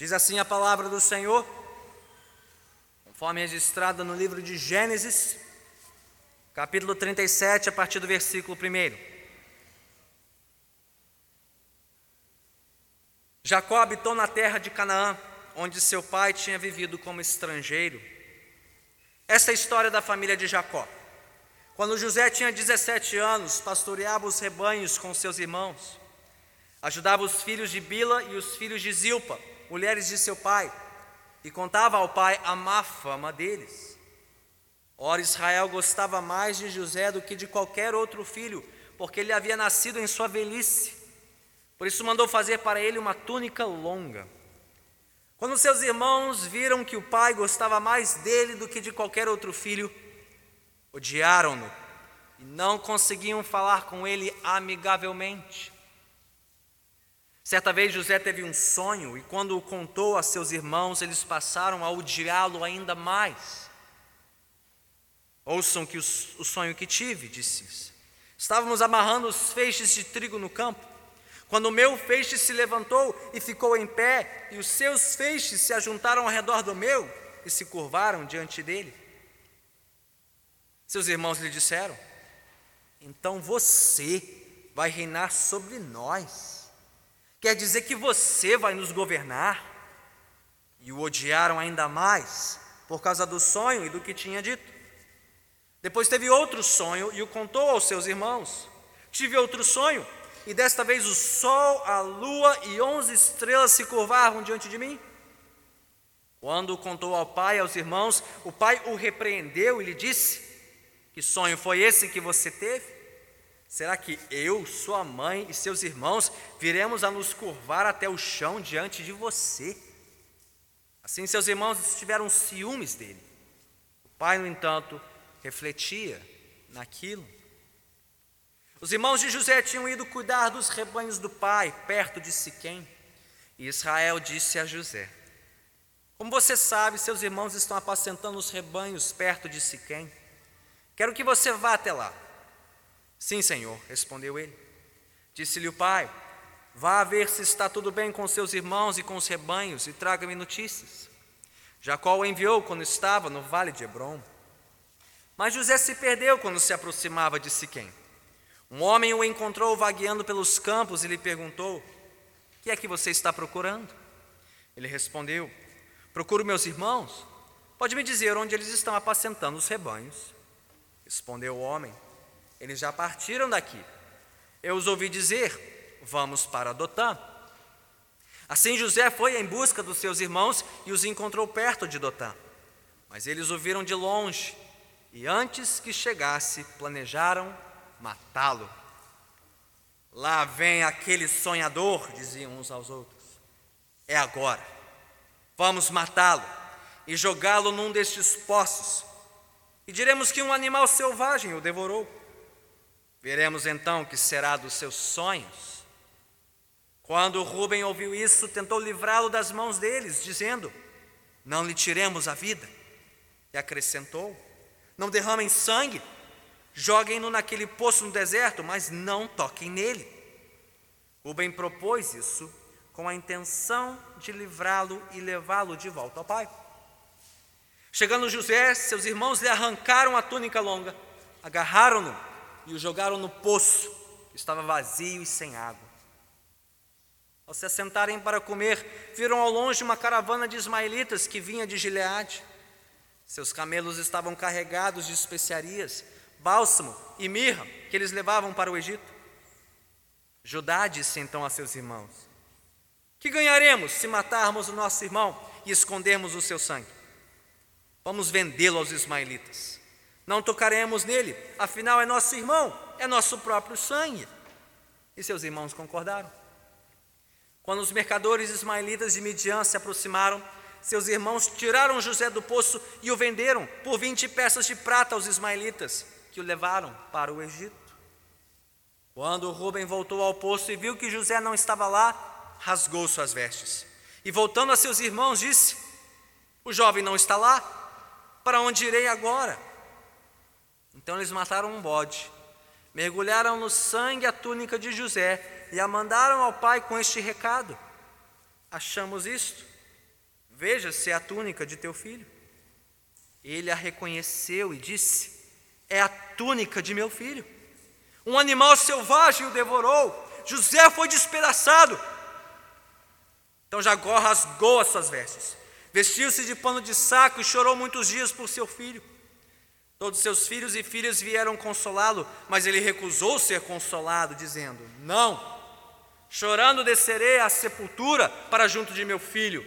Diz assim a palavra do Senhor, conforme registrada no livro de Gênesis, capítulo 37, a partir do versículo 1. Jacó habitou na terra de Canaã, onde seu pai tinha vivido como estrangeiro. Essa é a história da família de Jacó. Quando José tinha 17 anos, pastoreava os rebanhos com seus irmãos. Ajudava os filhos de Bila e os filhos de Zilpa, mulheres de seu pai, e contava ao pai a má fama deles. Ora, Israel gostava mais de José do que de qualquer outro filho, porque ele havia nascido em sua velhice. Por isso mandou fazer para ele uma túnica longa. Quando seus irmãos viram que o pai gostava mais dele do que de qualquer outro filho, odiaram-no e não conseguiam falar com ele amigavelmente. Certa vez José teve um sonho e, quando o contou a seus irmãos, eles passaram a odiá-lo ainda mais. Ouçam que o, sonho que tive, disse. Estávamos amarrando os feixes de trigo no campo quando o meu feixe se levantou e ficou em pé, e os seus feixes se ajuntaram ao redor do meu e se curvaram diante dele. Seus irmãos lhe disseram: Então você vai reinar sobre nós. Quer dizer que você vai nos governar. E o odiaram ainda mais por causa do sonho e do que tinha dito. Depois teve outro sonho e o contou aos seus irmãos. Tive outro sonho e desta vez o sol, a lua e onze estrelas se curvaram diante de mim. Quando contou ao pai e aos irmãos, o pai o repreendeu e lhe disse: Que sonho foi esse que você teve? Será que eu, sua mãe e seus irmãos viremos a nos curvar até o chão diante de você? Assim seus irmãos tiveram ciúmes dele. O pai, no entanto, refletia naquilo. Os irmãos de José tinham ido cuidar dos rebanhos do pai, perto de Siquém. E Israel disse a José: Como você sabe, seus irmãos estão apacentando os rebanhos perto de Siquém. Quero que você vá até lá. Sim, senhor, respondeu ele. Disse-lhe o pai: Vá ver se está tudo bem com seus irmãos e com os rebanhos e traga-me notícias. Jacó o enviou quando estava no vale de Hebron. Mas José se perdeu quando se aproximava de Siquém. Um homem o encontrou vagueando pelos campos e lhe perguntou: O que é que você está procurando? Ele respondeu: Procuro meus irmãos. Pode me dizer onde eles estão apacentando os rebanhos? Respondeu o homem: Eles já partiram daqui. Eu os ouvi dizer: Vamos para Dotã. Assim José foi em busca dos seus irmãos e os encontrou perto de Dotã. Mas eles o viram de longe e antes que chegasse, planejaram matá-lo. Lá vem aquele sonhador, diziam uns aos outros. É agora. Vamos matá-lo e jogá-lo num destes poços. E diremos que um animal selvagem o devorou. Veremos então o que será dos seus sonhos. Quando Rubem ouviu isso, tentou livrá-lo das mãos deles, dizendo: Não lhe tiremos a vida. E acrescentou: Não derramem sangue Joguem-no naquele poço no deserto, mas não toquem nele. Rubem propôs isso com a intenção de livrá-lo e levá-lo de volta ao pai. Chegando José, seus irmãos lhe arrancaram a túnica longa, agarraram-no e o jogaram no poço, que estava vazio e sem água. Ao se assentarem para comer, viram ao longe uma caravana de ismaelitas que vinha de Gileade. Seus camelos estavam carregados de especiarias bálsamo e mirra que eles levavam para o Egito. Judá disse então a seus irmãos: Que ganharemos se matarmos o nosso irmão e escondermos o seu sangue? Vamos vendê-lo aos ismaelitas. Não tocaremos nele, afinal é nosso irmão, é nosso próprio sangue. E seus irmãos concordaram. Quando os mercadores ismaelitas de Midian se aproximaram, seus irmãos tiraram José do poço e o venderam por vinte peças de prata aos ismaelitas que o levaram para o Egito. Quando Rubem voltou ao poço e viu que José não estava lá, rasgou suas vestes. E voltando a seus irmãos, disse: O jovem não está lá, para onde irei agora? Então eles mataram um bode, mergulharam no sangue a túnica de José e a mandaram ao pai com este recado: Achamos isto Veja se é a túnica de teu filho. Ele a reconheceu e disse: É a túnica de meu filho. Um animal selvagem o devorou. José foi despedaçado. Então Jacó rasgou as suas vestes, vestiu-se de pano de saco e chorou muitos dias por seu filho. Todos seus filhos e filhas vieram consolá-lo, mas ele recusou ser consolado, dizendo: Não, chorando descerei à sepultura para junto de meu filho.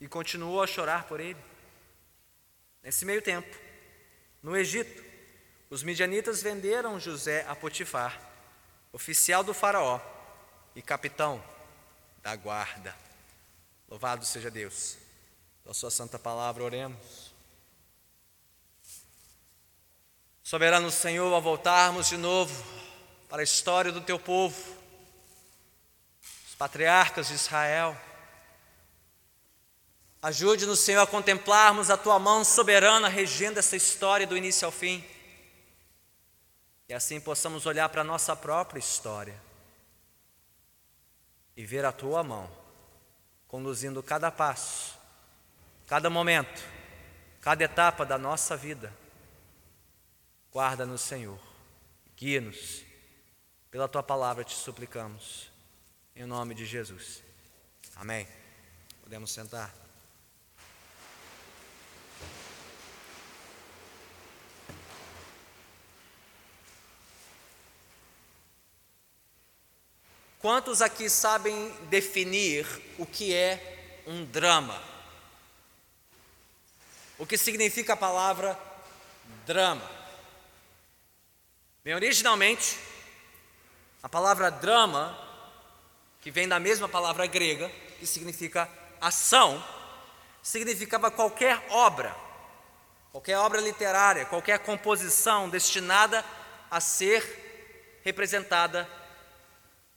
E continuou a chorar por ele. Nesse meio tempo, no Egito, os midianitas venderam José a Potifar, oficial do Faraó e capitão da guarda. Louvado seja Deus. Pela Sua santa palavra, oremos. Soberano Senhor, ao voltarmos de novo para a história do Teu povo, os patriarcas de Israel, Ajude-nos, Senhor, a contemplarmos a tua mão soberana regendo essa história do início ao fim. E assim possamos olhar para a nossa própria história e ver a tua mão conduzindo cada passo, cada momento, cada etapa da nossa vida. Guarda-nos, Senhor, guia-nos. Pela tua palavra te suplicamos. Em nome de Jesus. Amém. Podemos sentar. Quantos aqui sabem definir o que é um drama? O que significa a palavra drama? Bem, originalmente, a palavra drama, que vem da mesma palavra grega, que significa ação, significava qualquer obra, qualquer obra literária, qualquer composição destinada a ser representada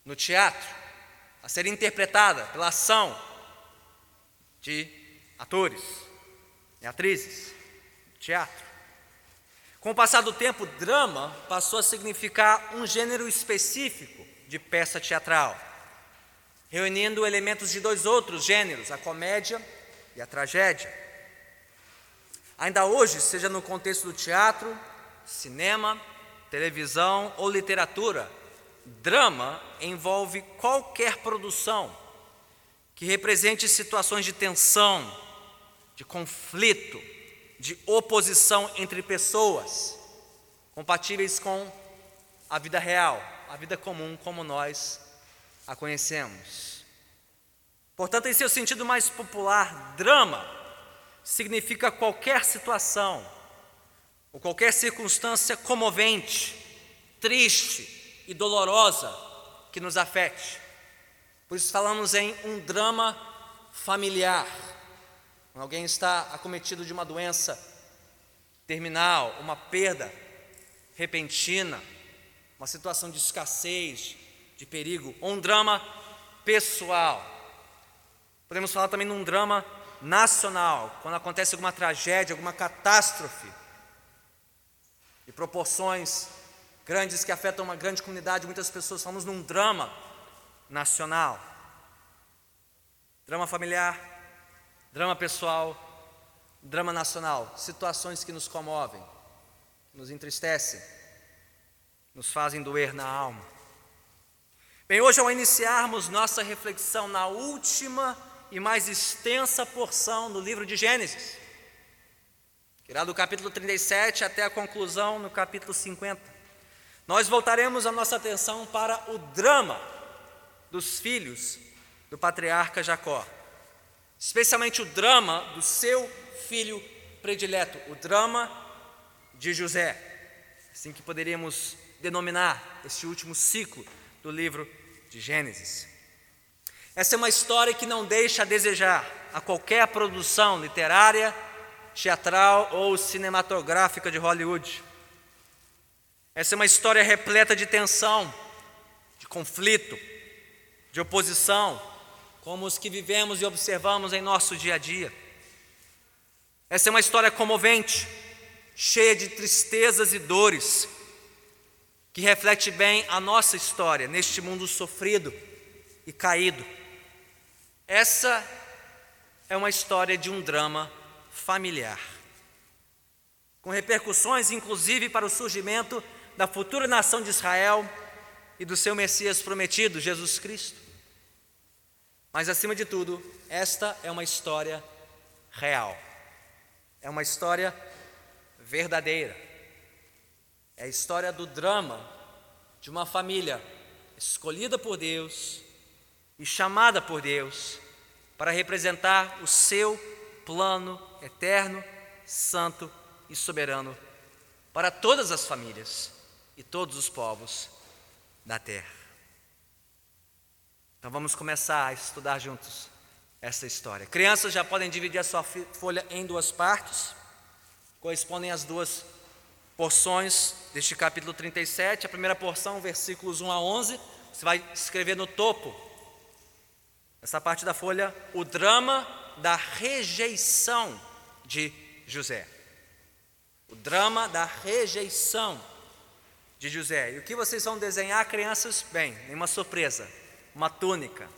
no teatro, a ser interpretada pela ação de atores e atrizes teatro. Com o passar do tempo, drama passou a significar um gênero específico de peça teatral, reunindo elementos de dois outros gêneros, a comédia e a tragédia. Ainda hoje, seja no contexto do teatro, cinema, televisão ou literatura, Drama envolve qualquer produção que represente situações de tensão, de conflito, de oposição entre pessoas, compatíveis com a vida real, a vida comum como nós a conhecemos. Portanto, em seu sentido mais popular, drama significa qualquer situação ou qualquer circunstância comovente, triste, e dolorosa que nos afete. Por isso falamos em um drama familiar. Alguém está acometido de uma doença terminal, uma perda repentina, uma situação de escassez, de perigo, ou um drama pessoal. Podemos falar também num drama nacional, quando acontece alguma tragédia, alguma catástrofe, de proporções grandes que afetam uma grande comunidade, muitas pessoas falamos num drama nacional. Drama familiar, drama pessoal, drama nacional, situações que nos comovem, nos entristecem, nos fazem doer na alma. Bem, hoje ao iniciarmos nossa reflexão na última e mais extensa porção do livro de Gênesis, que irá do capítulo 37 até a conclusão no capítulo 50. Nós voltaremos a nossa atenção para o drama dos filhos do patriarca Jacó, especialmente o drama do seu filho predileto, o drama de José, assim que poderíamos denominar este último ciclo do livro de Gênesis. Essa é uma história que não deixa a desejar a qualquer produção literária, teatral ou cinematográfica de Hollywood. Essa é uma história repleta de tensão, de conflito, de oposição, como os que vivemos e observamos em nosso dia a dia. Essa é uma história comovente, cheia de tristezas e dores, que reflete bem a nossa história neste mundo sofrido e caído. Essa é uma história de um drama familiar, com repercussões inclusive para o surgimento da futura nação de Israel e do seu Messias prometido, Jesus Cristo. Mas acima de tudo, esta é uma história real, é uma história verdadeira, é a história do drama de uma família escolhida por Deus e chamada por Deus para representar o seu plano eterno, santo e soberano para todas as famílias e todos os povos da terra. Então vamos começar a estudar juntos essa história. Crianças já podem dividir a sua folha em duas partes, correspondem às duas porções deste capítulo 37. A primeira porção, versículos 1 a 11, você vai escrever no topo essa parte da folha, o drama da rejeição de José. O drama da rejeição de José. E o que vocês vão desenhar, crianças? Bem, nenhuma surpresa. Uma túnica,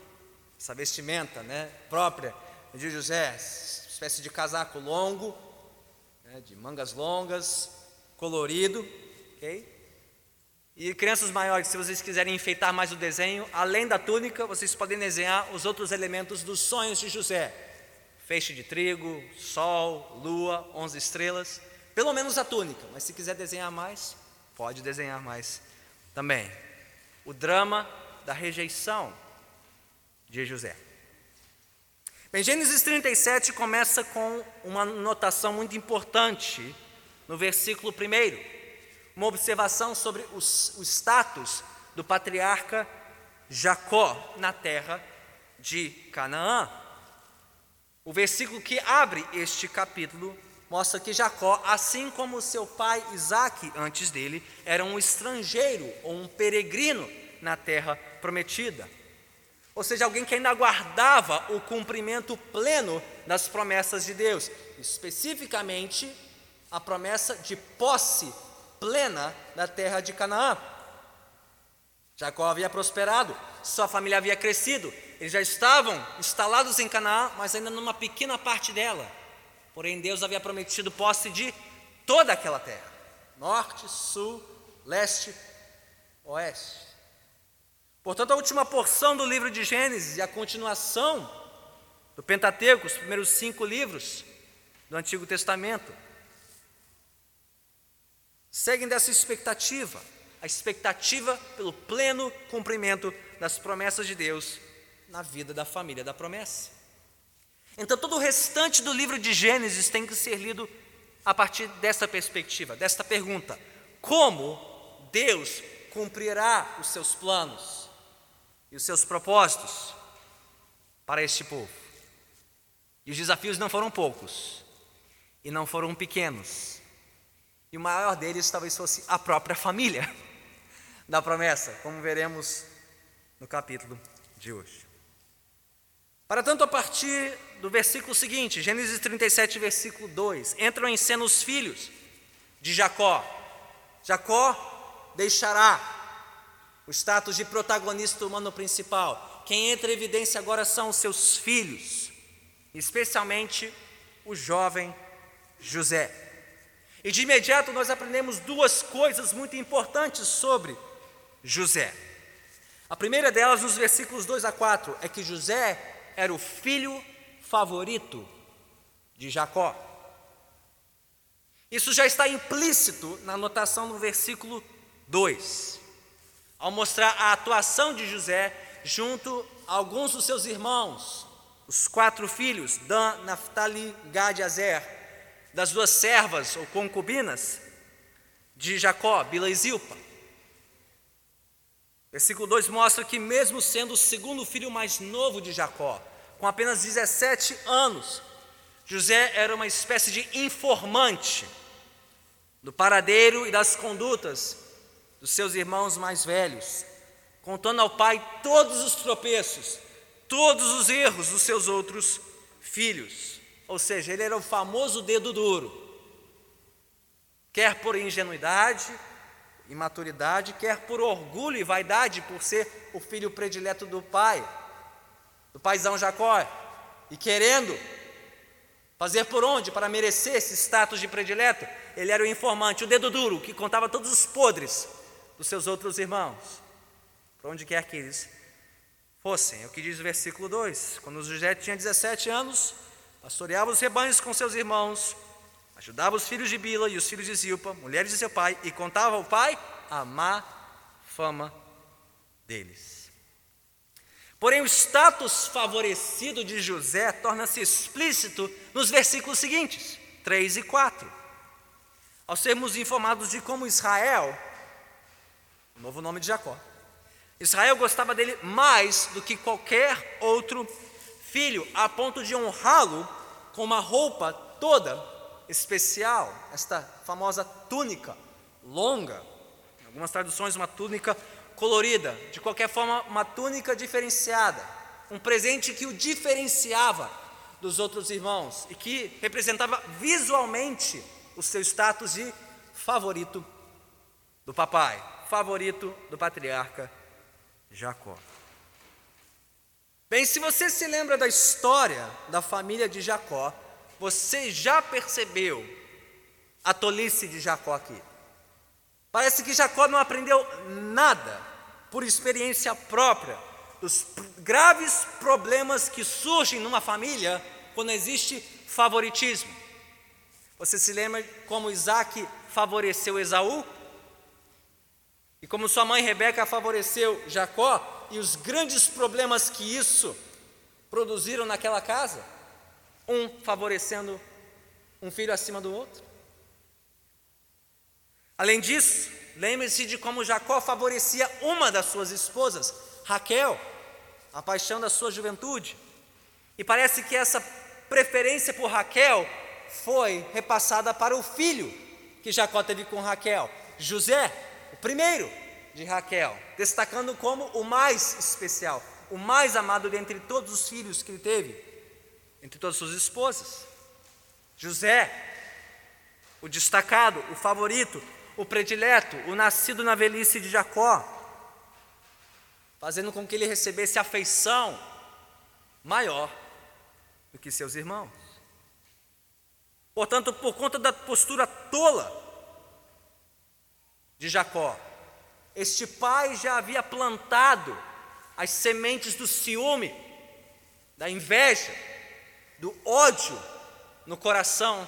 essa vestimenta né, própria de José, espécie de casaco longo, né, de mangas longas, colorido, ok? E crianças maiores, se vocês quiserem enfeitar mais o desenho, além da túnica, vocês podem desenhar os outros elementos dos sonhos de José: feixe de trigo, sol, lua, onze estrelas, pelo menos a túnica, mas se quiser desenhar mais, pode desenhar mais também. O drama da rejeição de José. Bem, Gênesis 37 começa com uma notação muito importante no versículo 1 uma observação sobre os, o status do patriarca Jacó na terra de Canaã. O versículo que abre este capítulo mostra que Jacó, assim como seu pai Isaac antes dele, era um estrangeiro ou um peregrino na terra prometida. Ou seja, alguém que ainda aguardava o cumprimento pleno das promessas de Deus, especificamente a promessa de posse plena da terra de Canaã. Jacó havia prosperado, sua família havia crescido, eles já estavam instalados em Canaã, mas ainda numa pequena parte dela. Porém, Deus havia prometido posse de toda aquela terra: norte, sul, leste, oeste. Portanto, a última porção do livro de Gênesis e a continuação do Pentateuco, os primeiros cinco livros do Antigo Testamento, seguem dessa expectativa, a expectativa pelo pleno cumprimento das promessas de Deus na vida da família da promessa. Então, todo o restante do livro de Gênesis tem que ser lido a partir dessa perspectiva, desta pergunta: como Deus cumprirá os seus planos e os seus propósitos para este povo? E os desafios não foram poucos e não foram pequenos. E o maior deles talvez fosse a própria família da promessa, como veremos no capítulo de hoje. Para tanto, a partir do versículo seguinte, Gênesis 37, versículo 2, entram em cena os filhos de Jacó. Jacó deixará o status de protagonista humano principal. Quem entra em evidência agora são os seus filhos, especialmente o jovem José. E de imediato nós aprendemos duas coisas muito importantes sobre José. A primeira delas, nos versículos 2 a 4, é que José era o filho favorito de Jacó. Isso já está implícito na anotação no versículo 2, ao mostrar a atuação de José junto a alguns dos seus irmãos, os quatro filhos, Dan, Naphtali, Gad e Azer, das duas servas ou concubinas de Jacó, Bila e Zilpa. Versículo 2 mostra que, mesmo sendo o segundo filho mais novo de Jacó, com apenas 17 anos, José era uma espécie de informante do paradeiro e das condutas dos seus irmãos mais velhos, contando ao pai todos os tropeços, todos os erros dos seus outros filhos. Ou seja, ele era o famoso dedo duro. Quer por ingenuidade, imaturidade, quer por orgulho e vaidade, por ser o filho predileto do pai, do paizão Jacó, e querendo Fazer por onde para merecer esse status de predileto? Ele era o informante, o dedo duro, que contava todos os podres dos seus outros irmãos, para onde quer que eles fossem. É o que diz o versículo 2: Quando José tinha 17 anos, pastoreava os rebanhos com seus irmãos, ajudava os filhos de Bila e os filhos de Zilpa, mulheres de seu pai, e contava ao pai a má fama deles. Porém, o status favorecido de José torna-se explícito nos versículos seguintes, 3 e 4. Ao sermos informados de como Israel, o novo nome de Jacó, Israel gostava dele mais do que qualquer outro filho, a ponto de honrá-lo com uma roupa toda especial, esta famosa túnica longa, em algumas traduções, uma túnica colorida, de qualquer forma, uma túnica diferenciada, um presente que o diferenciava dos outros irmãos e que representava visualmente o seu status de favorito do papai, favorito do patriarca Jacó. Bem, se você se lembra da história da família de Jacó, você já percebeu a tolice de Jacó aqui. Parece que Jacó não aprendeu nada por experiência própria dos graves problemas que surgem numa família quando existe favoritismo. Você se lembra como Isaac favoreceu Esaú? E como sua mãe Rebeca favoreceu Jacó e os grandes problemas que isso produziram naquela casa, um favorecendo um filho acima do outro. Além disso, lembre-se de como Jacó favorecia uma das suas esposas, Raquel, a paixão da sua juventude. E parece que essa preferência por Raquel foi repassada para o filho que Jacó teve com Raquel, José, o primeiro de Raquel, destacando como o mais especial, o mais amado dentre todos os filhos que ele teve, entre todas as suas esposas. José, o destacado, o favorito, o predileto, o nascido na velhice de Jacó, fazendo com que ele recebesse afeição maior do que seus irmãos. Portanto, por conta da postura tola de Jacó, este pai já havia plantado as sementes do ciúme, da inveja, do ódio no coração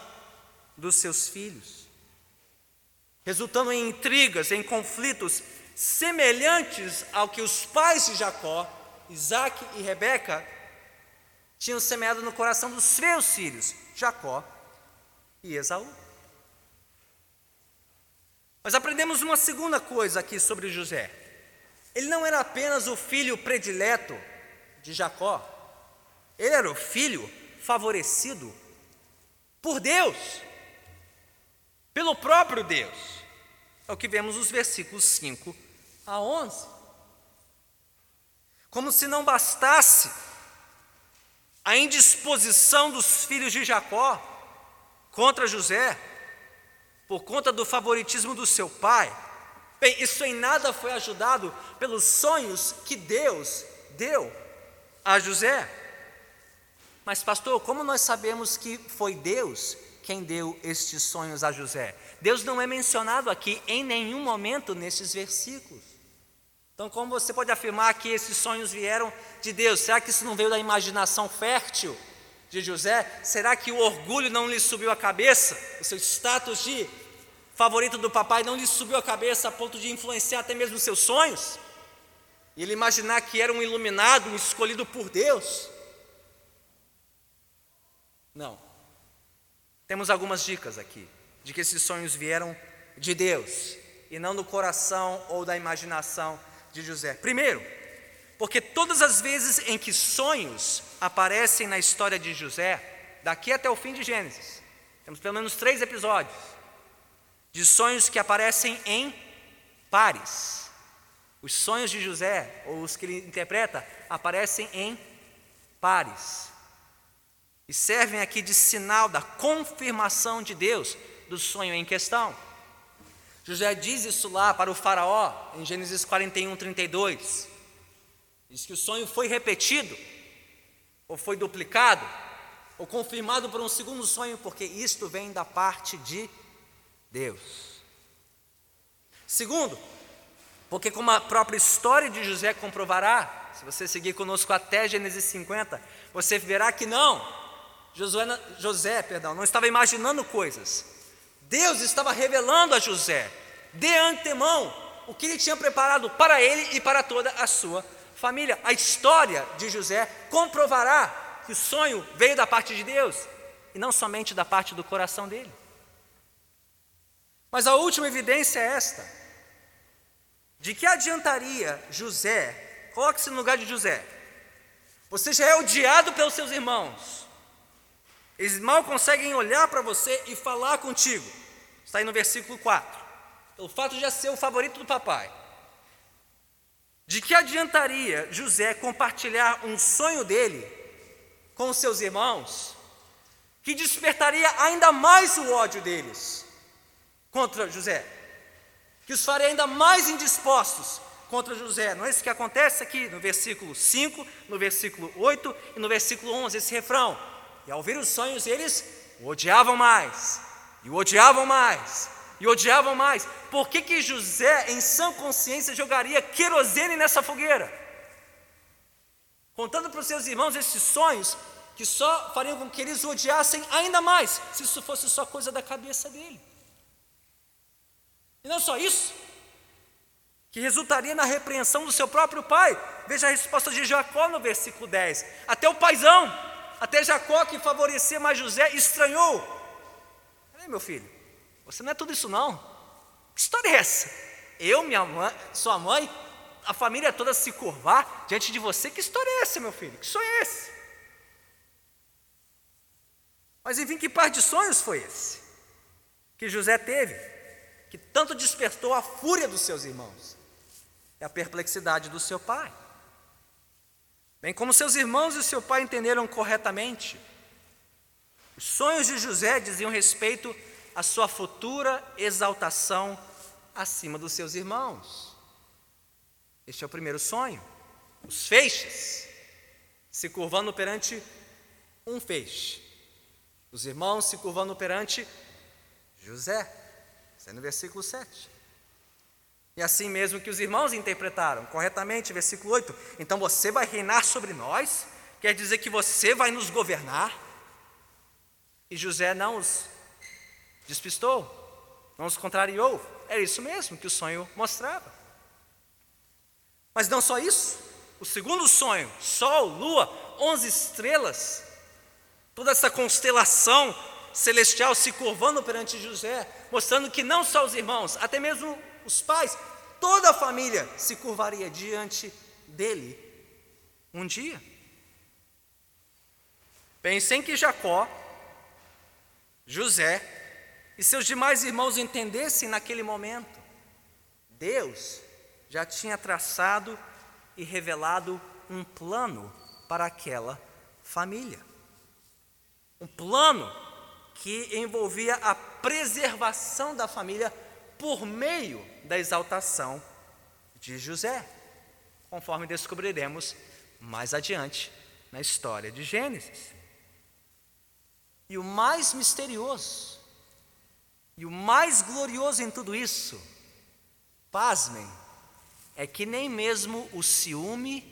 dos seus filhos, resultando em intrigas, em conflitos semelhantes ao que os pais de Jacó, Isaac e Rebeca, tinham semeado no coração dos seus filhos, Jacó e Esaú. Mas aprendemos uma segunda coisa aqui sobre José. Ele não era apenas o filho predileto de Jacó, ele era o filho favorecido por Deus, pelo próprio Deus. É o que vemos nos versículos 5 a 11. Como se não bastasse a indisposição dos filhos de Jacó contra José, por conta do favoritismo do seu pai. Bem, isso em nada foi ajudado pelos sonhos que Deus deu a José. Mas, pastor, como nós sabemos que foi Deus quem deu estes sonhos a José? Deus não é mencionado aqui em nenhum momento nesses versículos. Então, como você pode afirmar que esses sonhos vieram de Deus? Será que isso não veio da imaginação fértil de José? Será que o orgulho não lhe subiu a cabeça? O seu status de favorito do papai não lhe subiu a cabeça a ponto de influenciar até mesmo seus sonhos? E ele imaginar que era um iluminado, um escolhido por Deus? Não. Temos algumas dicas aqui de que esses sonhos vieram de Deus e não do coração ou da imaginação de José. Primeiro, porque todas as vezes em que sonhos aparecem na história de José, daqui até o fim de Gênesis, temos pelo menos três episódios de sonhos que aparecem em pares. Os sonhos de José, ou os que ele interpreta, aparecem em pares. E servem aqui de sinal da confirmação de Deus do sonho em questão. José diz isso lá para o Faraó, em Gênesis 41, 32. Diz que o sonho foi repetido, ou foi duplicado, ou confirmado por um segundo sonho, porque isto vem da parte de Deus. Segundo, porque como a própria história de José comprovará, se você seguir conosco até Gênesis 50, você verá que não, Josué, José, perdão, não estava imaginando coisas. Deus estava revelando a José, de antemão, o que ele tinha preparado para ele e para toda a sua família. A história de José comprovará que o sonho veio da parte de Deus e não somente da parte do coração dele. Mas a última evidência é esta: de que adiantaria José, coloque-se no lugar de José, você já é odiado pelos seus irmãos, eles mal conseguem olhar para você e falar contigo, está aí no versículo 4, pelo fato de já ser o favorito do papai. De que adiantaria José compartilhar um sonho dele com seus irmãos, que despertaria ainda mais o ódio deles contra José, que os faria ainda mais indispostos contra José. Não é isso que acontece aqui no versículo 5, no versículo 8 e no versículo 11, esse refrão. E ao ouvir os sonhos, eles o odiavam mais, e o odiavam mais, e odiavam mais. Por que, que José, em sã consciência, jogaria querosene nessa fogueira? Contando para os seus irmãos esses sonhos, que só fariam com que eles o odiassem ainda mais, se isso fosse só coisa da cabeça dele. E não só isso, que resultaria na repreensão do seu próprio pai. Veja a resposta de Jacó no versículo 10. Até o paizão, até Jacó que favorecia mais José, estranhou. Ei, meu filho, você não é tudo isso não. Que história é essa? Eu, minha mãe, sua mãe, a família toda se curvar diante de você? Que história é essa, meu filho? Que sonho é esse? Mas enfim, que par de sonhos foi esse que José teve, que tanto despertou a fúria dos seus irmãos e a perplexidade do seu pai? Bem, como seus irmãos e seu pai entenderam corretamente, os sonhos de José diziam respeito à sua futura exaltação acima dos seus irmãos. Este é o primeiro sonho. Os feixes se curvando perante um feixe. Os irmãos se curvando perante José. Está é no versículo 7. E assim mesmo que os irmãos interpretaram corretamente, versículo 8. Então você vai reinar sobre nós, quer dizer que você vai nos governar. E José não os despistou, não os contrariou. Era isso mesmo que o sonho mostrava. Mas não só isso, o segundo sonho, sol, lua, onze estrelas, toda essa constelação celestial se curvando perante José, mostrando que não só os irmãos, até mesmo os pais, toda a família se curvaria diante dele um dia. Pensem que Jacó, José e seus demais irmãos entendessem naquele momento. Deus já tinha traçado e revelado um plano para aquela família. Um plano que envolvia a preservação da família por meio da exaltação de José, conforme descobriremos mais adiante na história de Gênesis. E o mais misterioso, e o mais glorioso em tudo isso, pasmem, é que nem mesmo o ciúme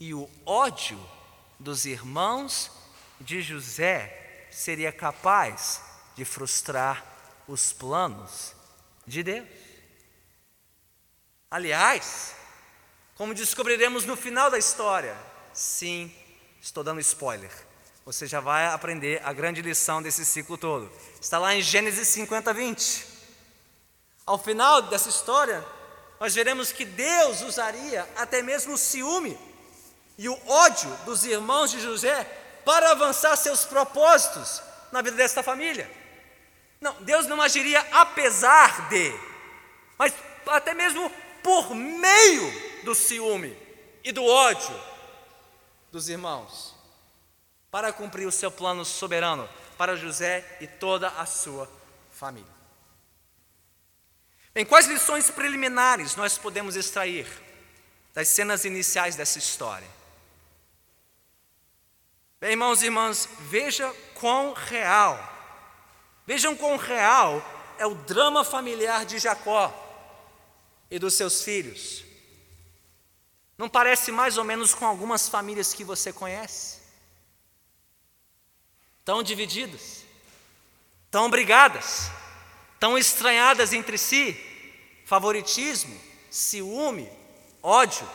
e o ódio dos irmãos de José seria capaz de frustrar os planos de Deus. Aliás, como descobriremos no final da história, sim, estou dando spoiler. Você já vai aprender a grande lição desse ciclo todo. Está lá em Gênesis 50, 20. Ao final dessa história, nós veremos que Deus usaria até mesmo o ciúme e o ódio dos irmãos de José para avançar seus propósitos na vida desta família. Não, Deus não agiria apesar de, mas até mesmo por meio do ciúme e do ódio dos irmãos, para cumprir o seu plano soberano para José e toda a sua família. Bem, quais lições preliminares nós podemos extrair das cenas iniciais dessa história? Irmãos e irmãs, veja quão real, vejam quão real é o drama familiar de Jacó e dos seus filhos. Não parece mais ou menos com algumas famílias que você conhece? Tão divididas, tão brigadas, tão estranhadas entre si, favoritismo, ciúme, ódio,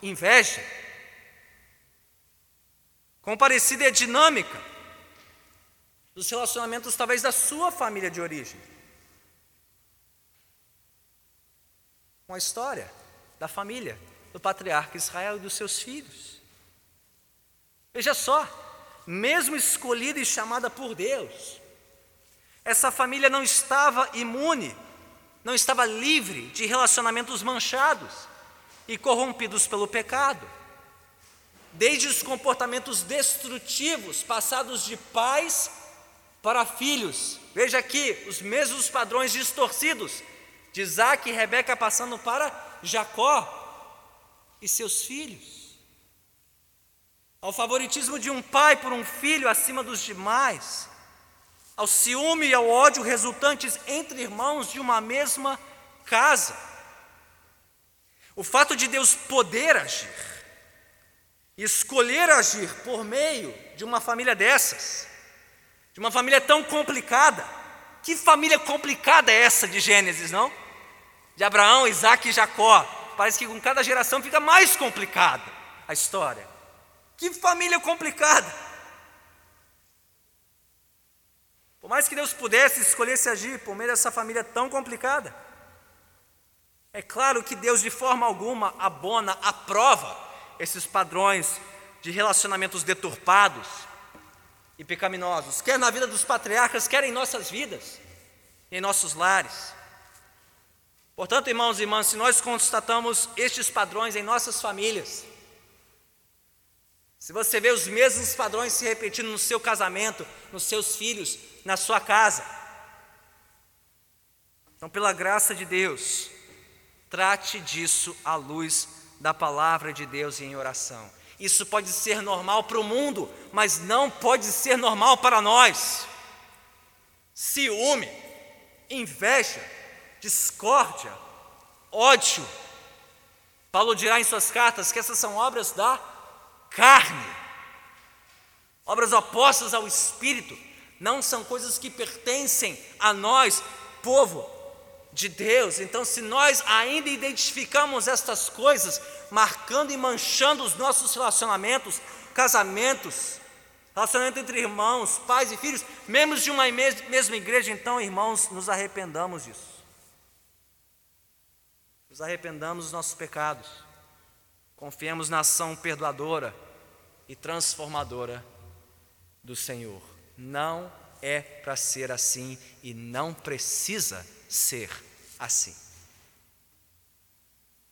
inveja. Com parecida é dinâmica dos relacionamentos, talvez, da sua família de origem. Com a história da família do patriarca Israel e dos seus filhos. Veja só, mesmo escolhida e chamada por Deus, essa família não estava imune, não estava livre de relacionamentos manchados e corrompidos pelo pecado desde os comportamentos destrutivos passados de pais para filhos. Veja aqui os mesmos padrões distorcidos de Isaac e Rebeca passando para Jacó e seus filhos. Ao favoritismo de um pai por um filho acima dos demais, ao ciúme e ao ódio resultantes entre irmãos de uma mesma casa. O fato de Deus poder agir, escolher agir por meio de uma família dessas, de uma família tão complicada. Que família complicada é essa de Gênesis, não? De Abraão, Isaac e Jacó. Parece que com cada geração fica mais complicada a história. Que família complicada! Por mais que Deus pudesse escolher se agir por meio dessa família tão complicada, é claro que Deus de forma alguma abona, aprova esses padrões de relacionamentos deturpados e pecaminosos, quer na vida dos patriarcas, quer em nossas vidas, em nossos lares. Portanto, irmãos e irmãs, se nós constatamos estes padrões em nossas famílias, se você vê os mesmos padrões se repetindo no seu casamento, nos seus filhos, na sua casa, então, pela graça de Deus, trate disso à luz da palavra de Deus em oração. Isso pode ser normal para o mundo, mas não pode ser normal para nós. Ciúme, inveja, discórdia, ódio. Paulo dirá em suas cartas que essas são obras da carne, obras opostas ao espírito, não são coisas que pertencem a nós, povo de Deus. Então, se nós ainda identificamos estas coisas, marcando e manchando os nossos relacionamentos, casamentos, relacionamento entre irmãos, pais e filhos, membros de uma mesma igreja, então, irmãos, nos arrependamos disso. Nos arrependamos dos nossos pecados. Confiemos na ação perdoadora e transformadora do Senhor. Não é para ser assim e não precisa ser assim.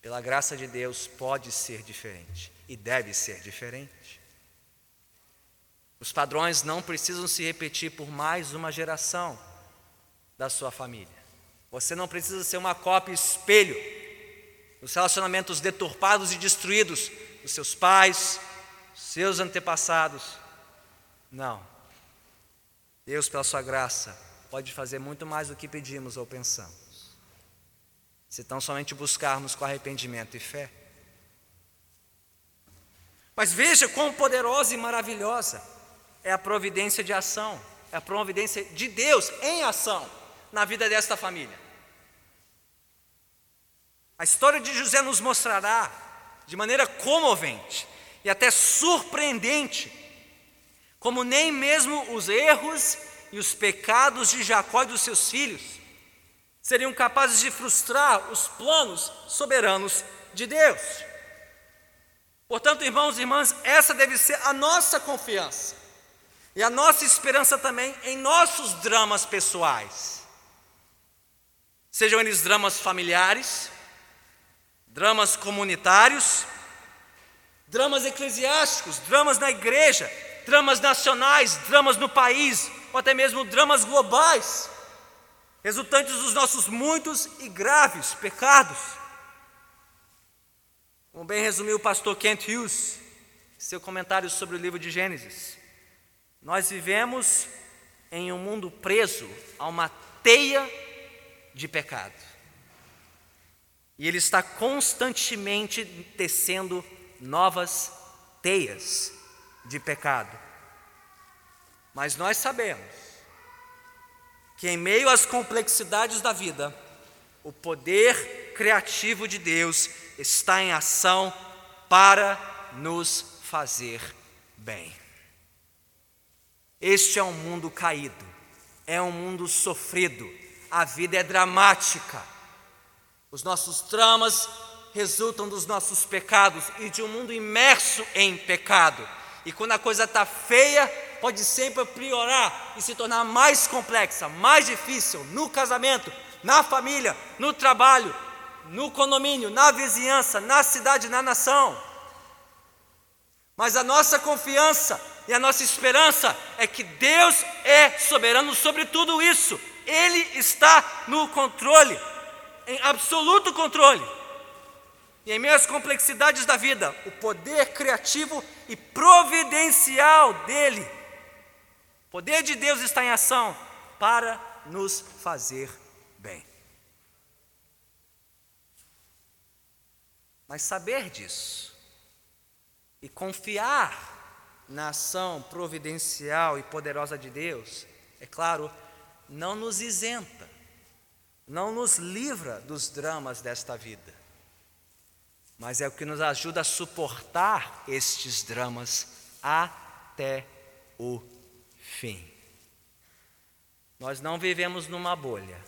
Pela graça de Deus, pode ser diferente e deve ser diferente. Os padrões não precisam se repetir por mais uma geração da sua família. Você não precisa ser uma cópia espelho dos relacionamentos deturpados e destruídos dos seus pais, seus antepassados. Não. Deus, pela sua graça, pode fazer muito mais do que pedimos ou pensamos. Se tão somente buscarmos com arrependimento e fé. Mas veja quão poderosa e maravilhosa é a providência de ação, é a providência de Deus em ação na vida desta família. A história de José nos mostrará de maneira comovente e até surpreendente como nem mesmo os erros e os pecados de Jacó e dos seus filhos seriam capazes de frustrar os planos soberanos de Deus. Portanto, irmãos e irmãs, essa deve ser a nossa confiança e a nossa esperança também em nossos dramas pessoais. Sejam eles dramas familiares, dramas comunitários, dramas eclesiásticos, dramas na igreja, dramas nacionais, dramas no país, ou até mesmo dramas globais, resultantes dos nossos muitos e graves pecados. Como bem resumiu o pastor Kent Hughes, seu comentário sobre o livro de Gênesis. Nós vivemos em um mundo preso a uma teia de pecado. E ele está constantemente tecendo novas teias de pecado. Mas nós sabemos que, em meio às complexidades da vida, o poder criativo de Deus está em ação para nos fazer bem. Este é um mundo caído, é um mundo sofrido, a vida é dramática. Os nossos dramas resultam dos nossos pecados e de um mundo imerso em pecado. E quando a coisa está feia, pode sempre piorar e se tornar mais complexa, mais difícil no casamento, na família, no trabalho, no condomínio, na vizinhança, na cidade, na nação. Mas a nossa confiança e a nossa esperança é que Deus é soberano sobre tudo isso. Ele está no controle, em absoluto controle. E em meio às complexidades da vida, o poder criativo e providencial dele, o poder de Deus está em ação para nos fazer bem. Mas saber disso e confiar na ação providencial e poderosa de Deus, é claro, não nos isenta, não nos livra dos dramas desta vida, mas é o que nos ajuda a suportar estes dramas até o. Nós não vivemos numa bolha,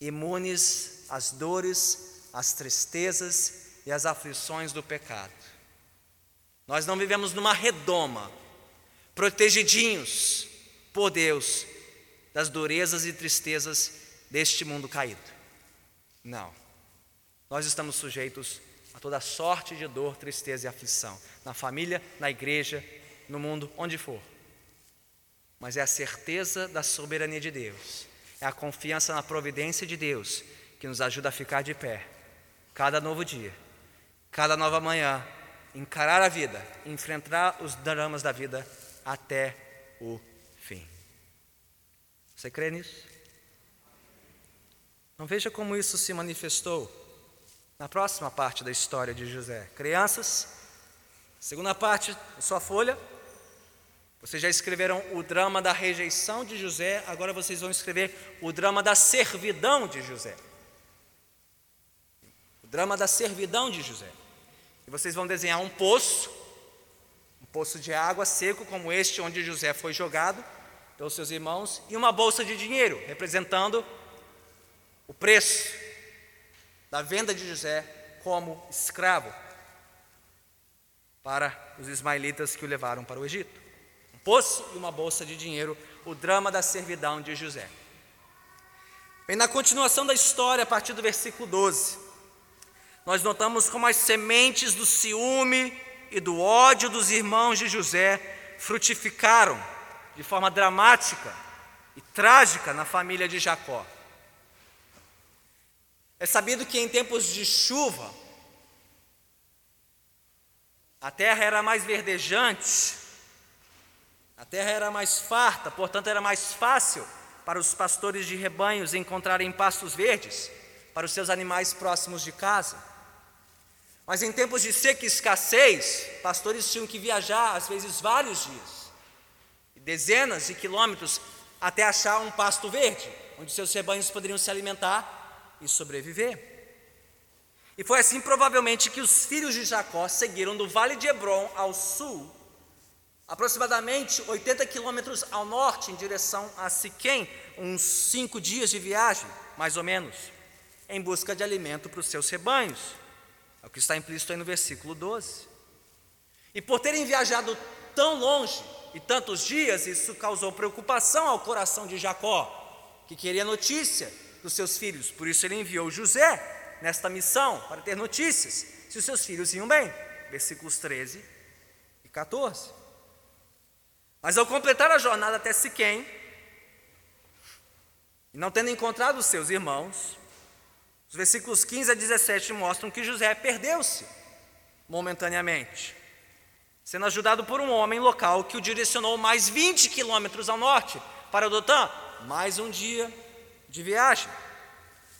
imunes às dores, às tristezas e às aflições do pecado. Nós não vivemos numa redoma, protegidinhos por Deus das durezas e tristezas deste mundo caído. Não. Nós estamos sujeitos a toda sorte de dor, tristeza e aflição, na família, na igreja, no mundo, onde for. Mas é a certeza da soberania de Deus, é a confiança na providência de Deus que nos ajuda a ficar de pé, cada novo dia, cada nova manhã, encarar a vida, enfrentar os dramas da vida até o fim. Você crê nisso? Não veja como isso se manifestou na próxima parte da história de José. Crianças, segunda parte sua folha, vocês já escreveram o drama da rejeição de José, agora vocês vão escrever o drama da servidão de José. O drama da servidão de José. E vocês vão desenhar um poço, um poço de água seco como este onde José foi jogado pelos seus irmãos, e uma bolsa de dinheiro, representando o preço da venda de José como escravo para os ismaelitas que o levaram para o Egito. Poço e uma bolsa de dinheiro, o drama da servidão de José. Bem, na continuação da história, a partir do versículo 12, nós notamos como as sementes do ciúme e do ódio dos irmãos de José frutificaram de forma dramática e trágica na família de Jacó. É sabido que em tempos de chuva, a terra era mais verdejante, a terra era mais farta, portanto era mais fácil para os pastores de rebanhos encontrarem pastos verdes para os seus animais próximos de casa. Mas em tempos de seca e escassez, pastores tinham que viajar, às vezes, vários dias, dezenas de quilômetros, até achar um pasto verde, onde seus rebanhos poderiam se alimentar e sobreviver. E foi assim, provavelmente, que os filhos de Jacó seguiram do vale de Hebron ao sul, aproximadamente 80 quilômetros ao norte, em direção a Siquém, uns cinco dias de viagem, mais ou menos, em busca de alimento para os seus rebanhos. É o que está implícito aí no versículo 12. E por terem viajado tão longe e tantos dias, isso causou preocupação ao coração de Jacó, que queria notícia dos seus filhos. Por isso ele enviou José nesta missão para ter notícias se os seus filhos iam bem. Versículos 13 e 14. Mas ao completar a jornada até Siquém, e não tendo encontrado os seus irmãos, os versículos 15 a 17 mostram que José perdeu-se momentaneamente. sendo ajudado por um homem local que o direcionou mais 20 quilômetros ao norte para Dotã, mais um dia de viagem,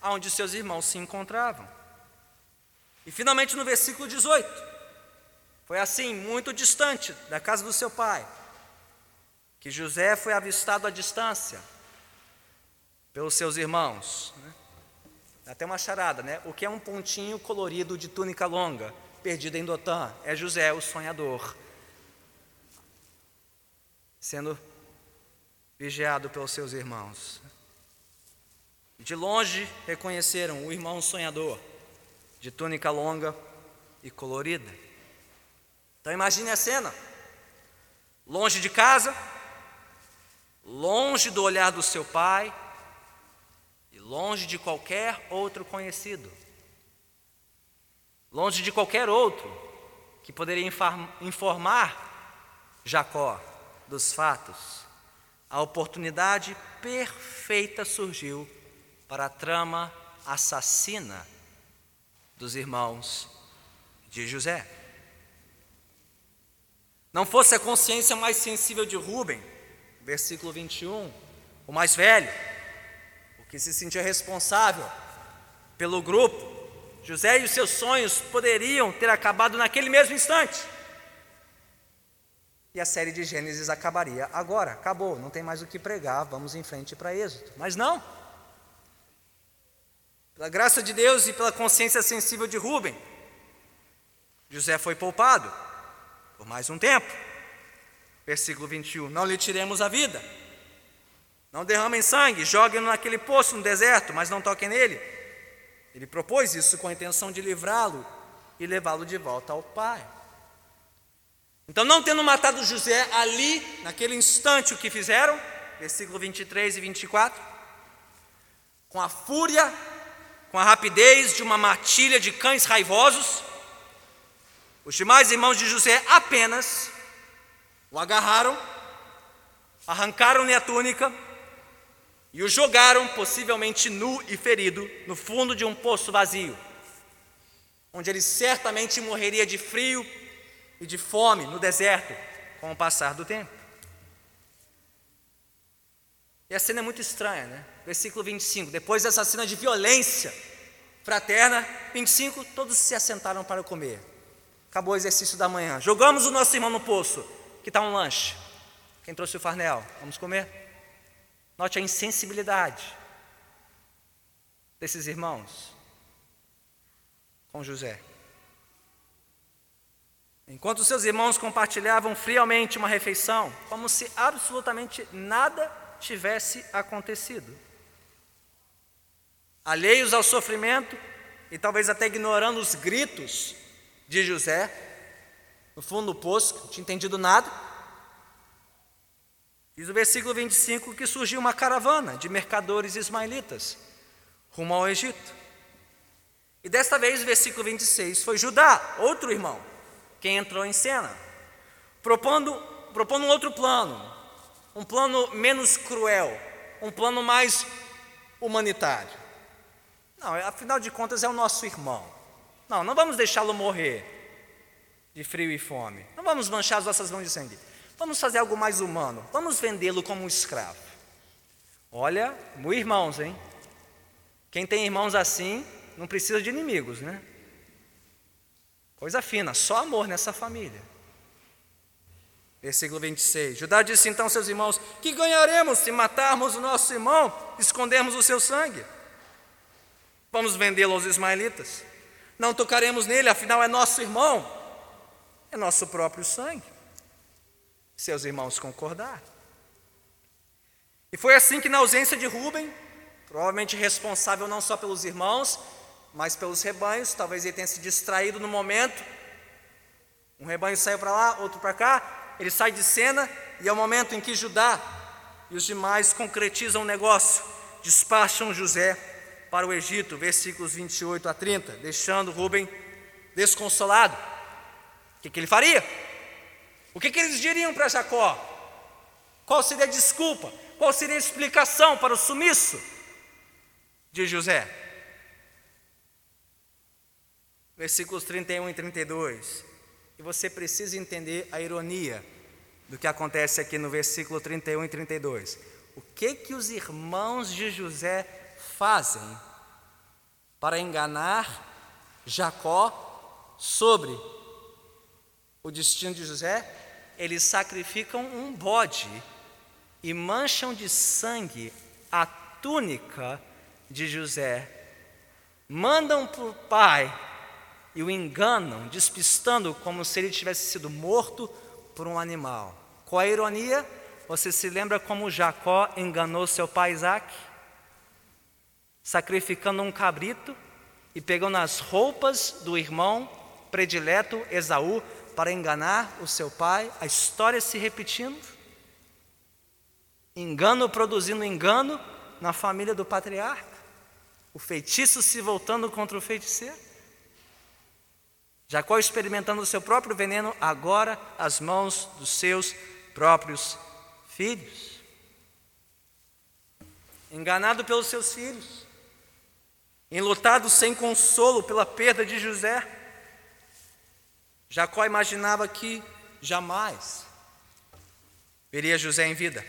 aonde seus irmãos se encontravam. E finalmente no versículo 18, foi assim, muito distante da casa do seu pai, que José foi avistado à distância pelos seus irmãos. Né? Até uma charada, né? O que é um pontinho colorido de túnica longa, perdido em Dotã? É José, o sonhador, sendo vigiado pelos seus irmãos. De longe reconheceram o irmão sonhador, de túnica longa e colorida. Então imagine a cena: longe de casa, longe do olhar do seu pai e longe de qualquer outro conhecido, longe de qualquer outro que poderia informar Jacó dos fatos. A oportunidade perfeita surgiu para a trama assassina dos irmãos de José. Não fosse a consciência mais sensível de Rubem, versículo 21, o mais velho, o que se sentia responsável pelo grupo, José e os seus sonhos poderiam ter acabado naquele mesmo instante. E a série de Gênesis acabaria agora, acabou, não tem mais o que pregar, vamos em frente para Êxodo. Mas não. Pela graça de Deus e pela consciência sensível de Rubem, José foi poupado por mais um tempo. Versículo 21: Não lhe tiremos a vida, não derramem sangue, joguem-no naquele poço no deserto, mas não toquem nele. Ele propôs isso com a intenção de livrá-lo e levá-lo de volta ao pai. Então, não tendo matado José ali, naquele instante, o que fizeram? Versículo 23 e 24. Com a fúria com a rapidez de uma matilha de cães raivosos, os demais irmãos de José apenas o agarraram, arrancaram-lhe a túnica e o jogaram, possivelmente nu e ferido, no fundo de um poço vazio, onde ele certamente morreria de frio e de fome no deserto com o passar do tempo. E a cena é muito estranha, né? Versículo 25. Depois dessa cena de violência fraterna, 25, todos se assentaram para comer. Acabou o exercício da manhã. Jogamos o nosso irmão no poço. Que está um lanche? Quem trouxe o farnel? Vamos comer? Note a insensibilidade desses irmãos com José. Enquanto seus irmãos compartilhavam friamente uma refeição, como se absolutamente nada tivesse acontecido. Alheios ao sofrimento e talvez até ignorando os gritos de José, no fundo do poço, não tinha entendido nada. Diz o versículo 25 que surgiu uma caravana de mercadores ismaelitas rumo ao Egito. E desta vez, o versículo 26 foi Judá, outro irmão, quem entrou em cena, propondo, propondo um outro plano, um plano menos cruel, um plano mais humanitário. Não, afinal de contas é o nosso irmão. Não, não vamos deixá-lo morrer de frio e fome. Não vamos manchar as nossas mãos de sangue. Vamos fazer algo mais humano. Vamos vendê-lo como um escravo. Olha, irmãos, hein? Quem tem irmãos assim não precisa de inimigos, né? Coisa fina, só amor nessa família. Versículo 26. Judá disse então aos seus irmãos: Que ganharemos se matarmos o nosso irmão, escondermos o seu sangue? Vamos vendê-lo aos ismaelitas. Não tocaremos nele, afinal é nosso irmão, é nosso próprio sangue. Seus irmãos concordaram. E foi assim que, na ausência de Rubem, provavelmente responsável não só pelos irmãos, mas pelos rebanhos, talvez ele tenha se distraído no momento. Um rebanho saiu para lá, outro para cá, ele sai de cena e é o momento em que Judá e os demais concretizam o negócio, despacham José para o Egito, versículos 28 a 30, deixando Rubem desconsolado. O que, que ele faria? O que, que eles diriam para Jacó? Qual seria a desculpa? Qual seria a explicação para o sumiço de José? Versículos 31 e 32. E você precisa entender a ironia do que acontece aqui no versículo 31 e 32. O que que os irmãos de José fazem para enganar Jacó sobre o destino de José? Eles sacrificam um bode e mancham de sangue a túnica de José. Mandam para o pai e o enganam, despistando como se ele tivesse sido morto por um animal. Qual a ironia? Você se lembra como Jacó enganou seu pai Isaac? Sacrificando um cabrito e pegando as roupas do irmão predileto Esaú para enganar o seu pai, a história se repetindo. Engano produzindo engano na família do patriarca. O feitiço se voltando contra o feiticeiro. Jacó experimentando o seu próprio veneno, agora às mãos dos seus próprios filhos. Enganado pelos seus filhos, enlutado sem consolo pela perda de José, Jacó imaginava que jamais veria José em vida,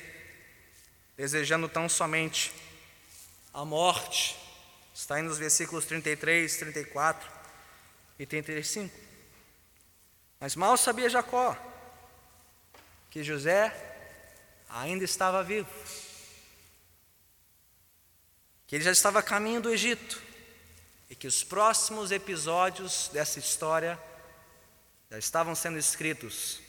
desejando tão somente a morte. Está aí nos versículos 33, 34 e 35. Mas mal sabia Jacó que José ainda estava vivo, que ele já estava a caminho do Egito e que os próximos episódios dessa história já estavam sendo escritos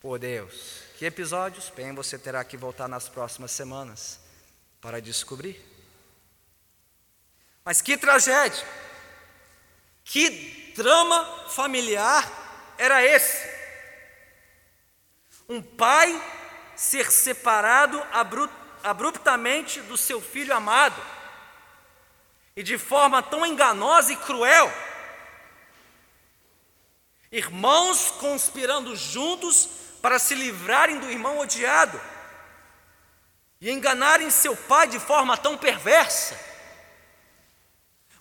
por Deus. Que episódios? Bem, você terá que voltar nas próximas semanas para descobrir. Mas que tragédia! Que drama familiar era esse? Um pai ser separado abruptamente do seu filho amado e de forma tão enganosa e cruel. Irmãos conspirando juntos para se livrarem do irmão odiado e enganarem seu pai de forma tão perversa.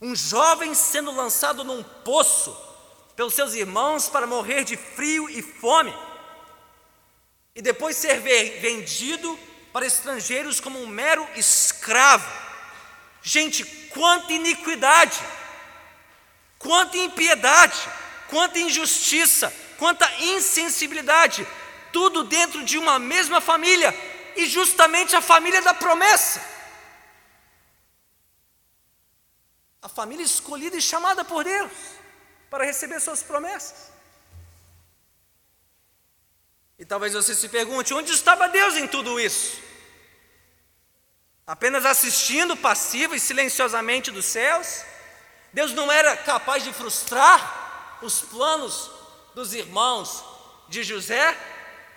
Um jovem sendo lançado num poço pelos seus irmãos para morrer de frio e fome e depois ser vendido para estrangeiros como um mero escravo. Gente, quanta iniquidade, quanta impiedade, quanta injustiça, quanta insensibilidade, tudo dentro de uma mesma família e justamente a família da promessa. A família escolhida e chamada por Deus para receber suas promessas. E talvez você se pergunte: onde estava Deus em tudo isso? Apenas assistindo passivo e silenciosamente dos céus? Deus não era capaz de frustrar os planos dos irmãos de José,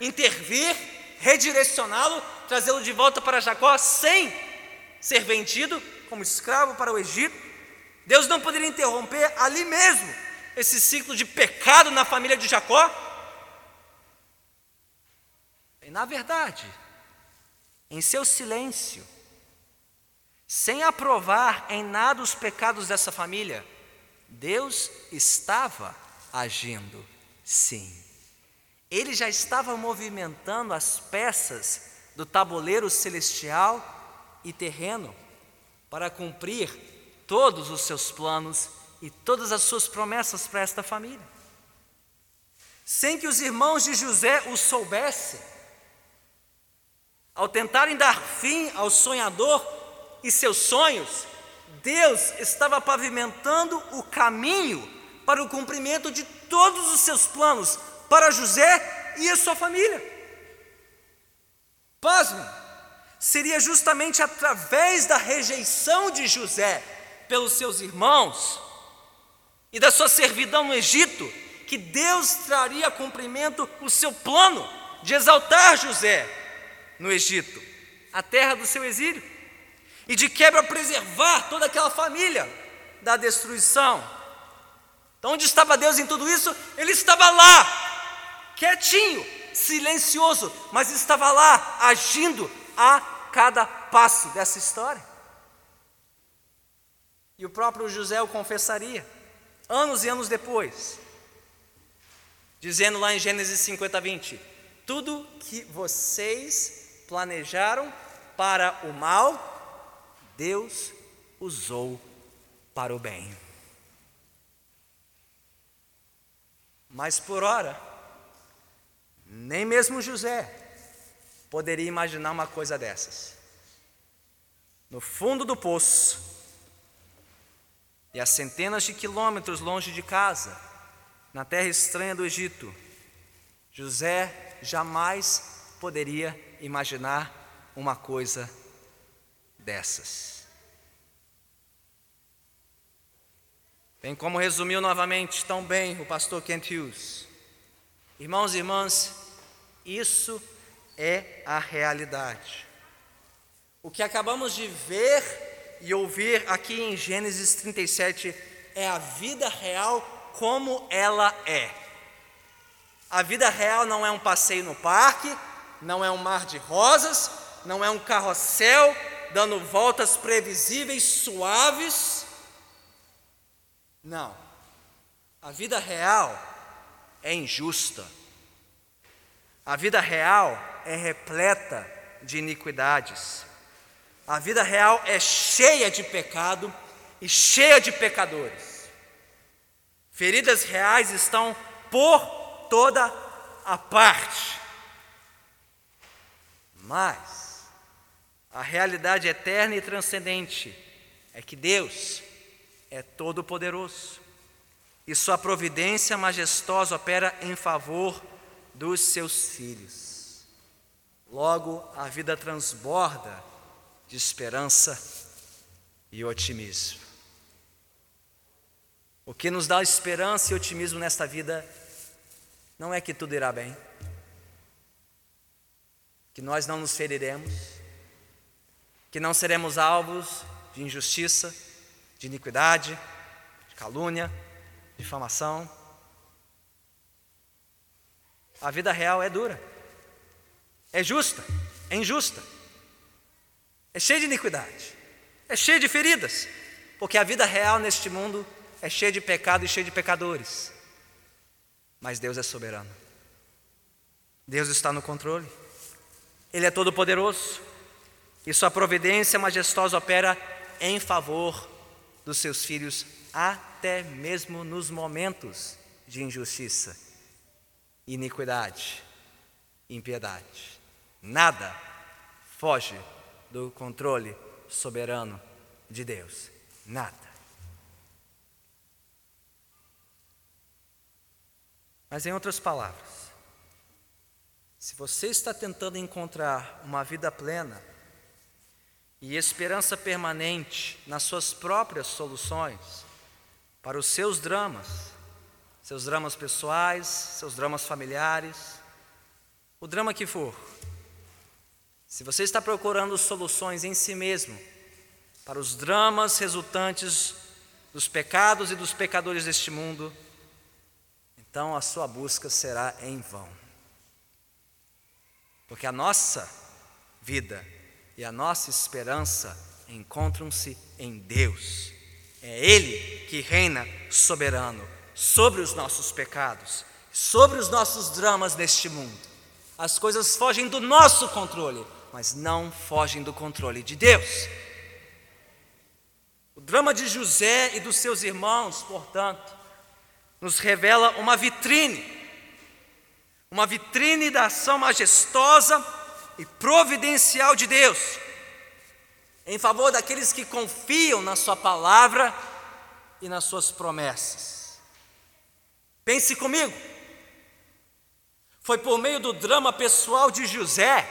intervir, redirecioná-lo, trazê-lo de volta para Jacó sem ser vendido como escravo para o Egito? Deus não poderia interromper ali mesmo esse ciclo de pecado na família de Jacó? E na verdade, em seu silêncio, sem aprovar em nada os pecados dessa família, Deus estava agindo, sim. Ele já estava movimentando as peças do tabuleiro celestial e terreno para cumprir todos os seus planos e todas as suas promessas para esta família. Sem que os irmãos de José o soubessem, ao tentarem dar fim ao sonhador e seus sonhos, Deus estava pavimentando o caminho para o cumprimento de todos os seus planos para José e a sua família. Pasme, seria justamente através da rejeição de José pelos seus irmãos e da sua servidão no Egito que Deus traria a cumprimento o seu plano de exaltar José no Egito, a terra do seu exílio, e de quebra preservar toda aquela família da destruição. Então, onde estava Deus em tudo isso? Ele estava lá, quietinho, silencioso, mas estava lá, agindo a cada passo dessa história. E o próprio José o confessaria, anos e anos depois. dizendo lá em Gênesis 50, 20: Tudo que vocês planejaram para o mal, Deus usou para o bem. Mas por ora, nem mesmo José poderia imaginar uma coisa dessas. No fundo do poço, e a centenas de quilômetros longe de casa, na terra estranha do Egito, José jamais poderia imaginar uma coisa dessas. Bem como resumiu novamente tão bem o pastor Kent Hughes. Irmãos e irmãs, isso é a realidade. O que acabamos de ver e ouvir aqui em Gênesis 37 é a vida real como ela é. A vida real não é um passeio no parque, não é um mar de rosas, não é um carrossel dando voltas previsíveis, suaves. Não. A vida real é injusta. A vida real é repleta de iniquidades. A vida real é cheia de pecado e cheia de pecadores. Feridas reais estão por toda a parte. Mas a realidade eterna e transcendente é que Deus é todo-poderoso e Sua providência majestosa opera em favor dos seus filhos. Logo, a vida transborda de esperança e otimismo. O que nos dá esperança e otimismo nesta vida não é que tudo irá bem, que nós não nos feriremos, que não seremos alvos de injustiça, de iniquidade, de calúnia, difamação. A vida real é dura, é justa, é injusta, é cheia de iniquidade, é cheia de feridas, porque a vida real neste mundo é cheia de pecado e cheia de pecadores. Mas Deus é soberano, Deus está no controle, Ele é todo-poderoso, e Sua providência majestosa opera em favor dos seus filhos, até mesmo nos momentos de injustiça iniquidade, impiedade. Nada foge do controle soberano de Deus. Nada. Mas, em outras palavras, se você está tentando encontrar uma vida plena e esperança permanente nas suas próprias soluções para os seus dramas, seus dramas pessoais, seus dramas familiares, o drama que for. Se você está procurando soluções em si mesmo para os dramas resultantes dos pecados e dos pecadores deste mundo, então a sua busca será em vão. Porque a nossa vida e a nossa esperança encontram-se em Deus. É Ele que reina soberano sobre os nossos pecados, sobre os nossos dramas neste mundo. As coisas fogem do nosso controle, mas não fogem do controle de Deus. O drama de José e dos seus irmãos, portanto, nos revela uma vitrine, uma vitrine da ação majestosa e providencial de Deus, em favor daqueles que confiam na Sua palavra e nas Suas promessas. Pense comigo. Foi por meio do drama pessoal de José,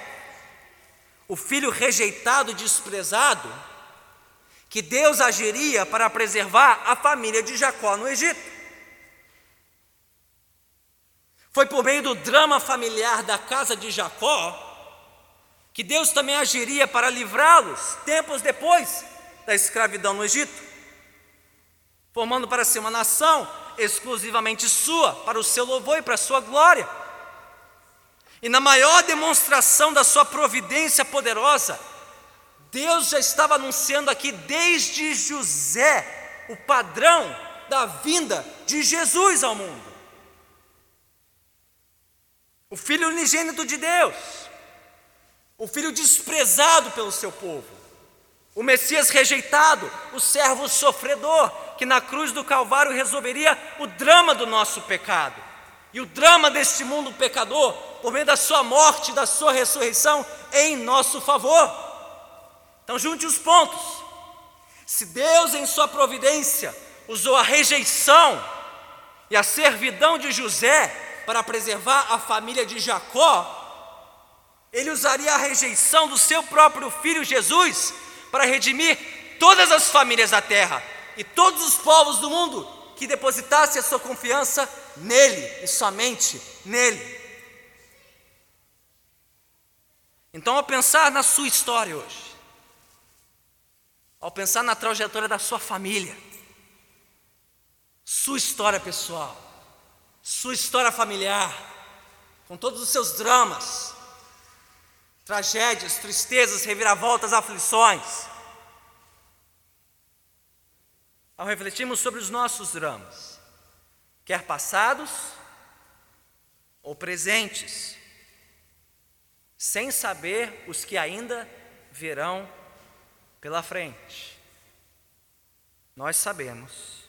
o filho rejeitado e desprezado, que Deus agiria para preservar a família de Jacó no Egito. Foi por meio do drama familiar da casa de Jacó que Deus também agiria para livrá-los tempos depois da escravidão no Egito, formando para si uma nação exclusivamente sua, para o seu louvor e para a sua glória. E na maior demonstração da sua providência poderosa, Deus já estava anunciando aqui desde José o padrão da vinda de Jesus ao mundo. o filho unigênito de Deus, o filho desprezado pelo seu povo, o Messias rejeitado, o servo sofredor, que na cruz do Calvário resolveria o drama do nosso pecado e o drama deste mundo pecador, por meio da sua morte, da sua ressurreição, em nosso favor. Então, junte os pontos. Se Deus, em sua providência, usou a rejeição e a servidão de José para preservar a família de Jacó, ele usaria a rejeição do seu próprio filho Jesus para redimir todas as famílias da terra e todos os povos do mundo que depositassem a sua confiança nele e somente nele. Então, ao pensar na sua história hoje, ao pensar na trajetória da sua família, sua história pessoal, sua história familiar, com todos os seus dramas, tragédias, tristezas, reviravoltas, aflições. Ao refletirmos sobre os nossos dramas, quer passados ou presentes, sem saber os que ainda virão pela frente. Nós sabemos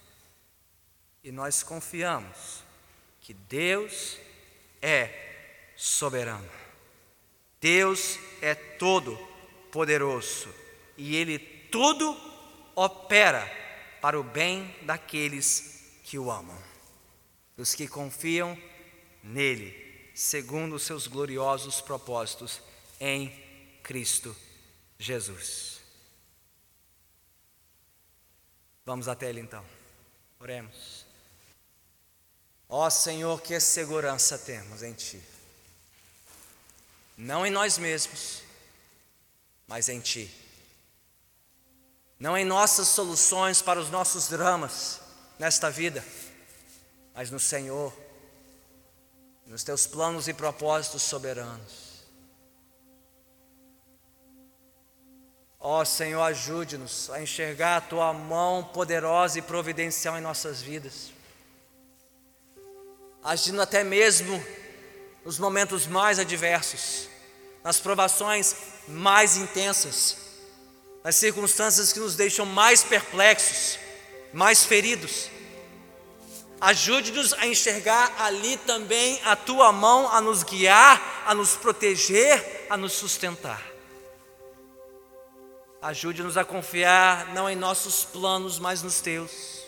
e nós confiamos que Deus é soberano. Deus é todo poderoso e ele tudo opera para o bem daqueles que o amam, dos que confiam nele, segundo os seus gloriosos propósitos em Cristo Jesus. Vamos até ele então. Oremos. Ó Senhor, que segurança temos em Ti não em nós mesmos, mas em Ti. Não em nossas soluções para os nossos dramas nesta vida, mas no Senhor, nos Teus planos e propósitos soberanos. Ó oh, Senhor, ajude-nos a enxergar a Tua mão poderosa e providencial em nossas vidas, agindo até mesmo nos momentos mais adversos, nas provações mais intensas, nas circunstâncias que nos deixam mais perplexos, mais feridos. Ajude-nos a enxergar ali também a tua mão a nos guiar, a nos proteger, a nos sustentar. Ajude-nos a confiar não em nossos planos, mas nos teus.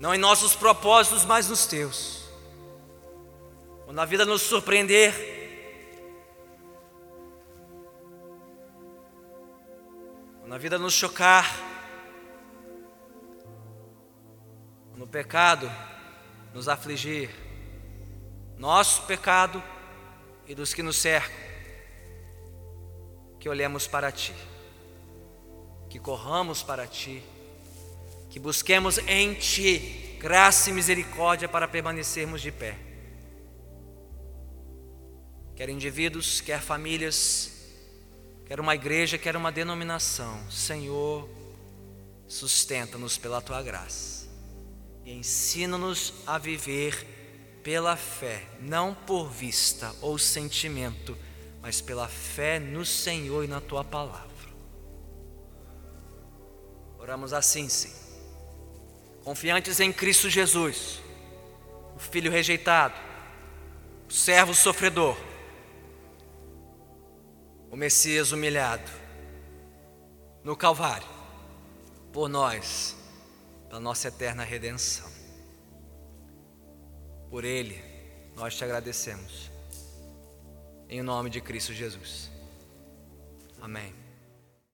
Não em nossos propósitos, mas nos teus. Quando a vida nos surpreender, quando a vida nos chocar, quando o pecado nos afligir, nosso pecado e dos que nos cercam, que olhemos para Ti, que corramos para Ti, que busquemos em Ti graça e misericórdia para permanecermos de pé quer indivíduos, quer famílias, quer uma igreja, quer uma denominação. Senhor, sustenta-nos pela tua graça e ensina-nos a viver pela fé, não por vista ou sentimento, mas pela fé no Senhor e na tua palavra. Oramos assim, sim, confiantes em Cristo Jesus, o Filho rejeitado, o servo sofredor o Messias humilhado no Calvário por nós, pela nossa eterna redenção. Por Ele, nós te agradecemos. Em nome de Cristo Jesus. Amém.